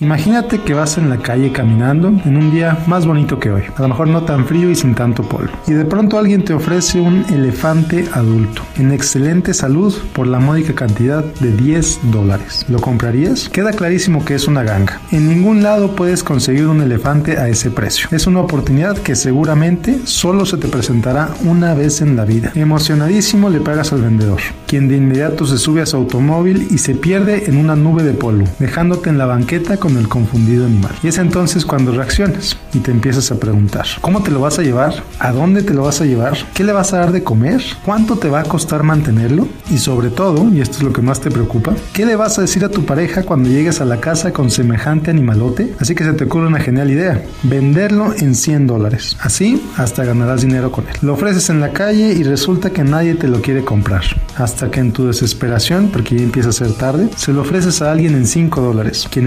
Imagínate que vas en la calle caminando en un día más bonito que hoy, a lo mejor no tan frío y sin tanto polvo, y de pronto alguien te ofrece un elefante adulto en excelente salud por la módica cantidad de 10 dólares. ¿Lo comprarías? Queda clarísimo que es una ganga. En ningún lado puedes conseguir un elefante a ese precio. Es una oportunidad que seguramente solo se te presentará una vez en la vida. Emocionadísimo le pagas al vendedor, quien de inmediato se sube a su automóvil y se pierde en una nube de polvo, dejándote en la banqueta con el confundido animal. Y es entonces cuando reaccionas y te empiezas a preguntar, ¿cómo te lo vas a llevar? ¿A dónde te lo vas a llevar? ¿Qué le vas a dar de comer? ¿Cuánto te va a costar mantenerlo? Y sobre todo, y esto es lo que más te preocupa, ¿qué le vas a decir a tu pareja cuando llegues a la casa con semejante animalote? Así que se te ocurre una genial idea, venderlo en 100 dólares. Así hasta ganarás dinero con él. Lo ofreces en la calle y resulta que nadie te lo quiere comprar. Hasta que en tu desesperación, porque ya empieza a ser tarde, se lo ofreces a alguien en 5 dólares, quien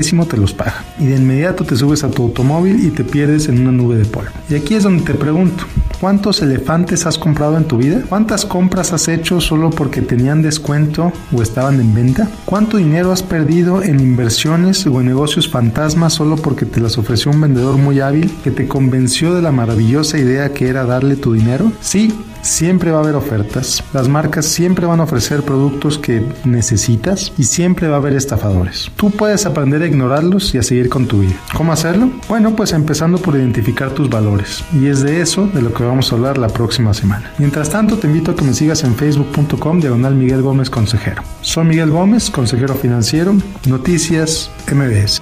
te los paga. Y de inmediato te subes a tu automóvil y te pierdes en una nube de polvo. Y aquí es donde te pregunto, ¿cuántos elefantes has comprado en tu vida? ¿Cuántas compras has hecho solo porque tenían descuento o estaban en venta? ¿Cuánto dinero has perdido en inversiones o en negocios fantasmas solo porque te las ofreció un vendedor muy hábil que te convenció de la maravillosa idea que era darle tu dinero? Sí, Siempre va a haber ofertas, las marcas siempre van a ofrecer productos que necesitas y siempre va a haber estafadores. Tú puedes aprender a ignorarlos y a seguir con tu vida. ¿Cómo hacerlo? Bueno, pues empezando por identificar tus valores y es de eso de lo que vamos a hablar la próxima semana. Mientras tanto, te invito a que me sigas en facebook.com diagonal Miguel Gómez Consejero. Soy Miguel Gómez, consejero financiero, Noticias MBS.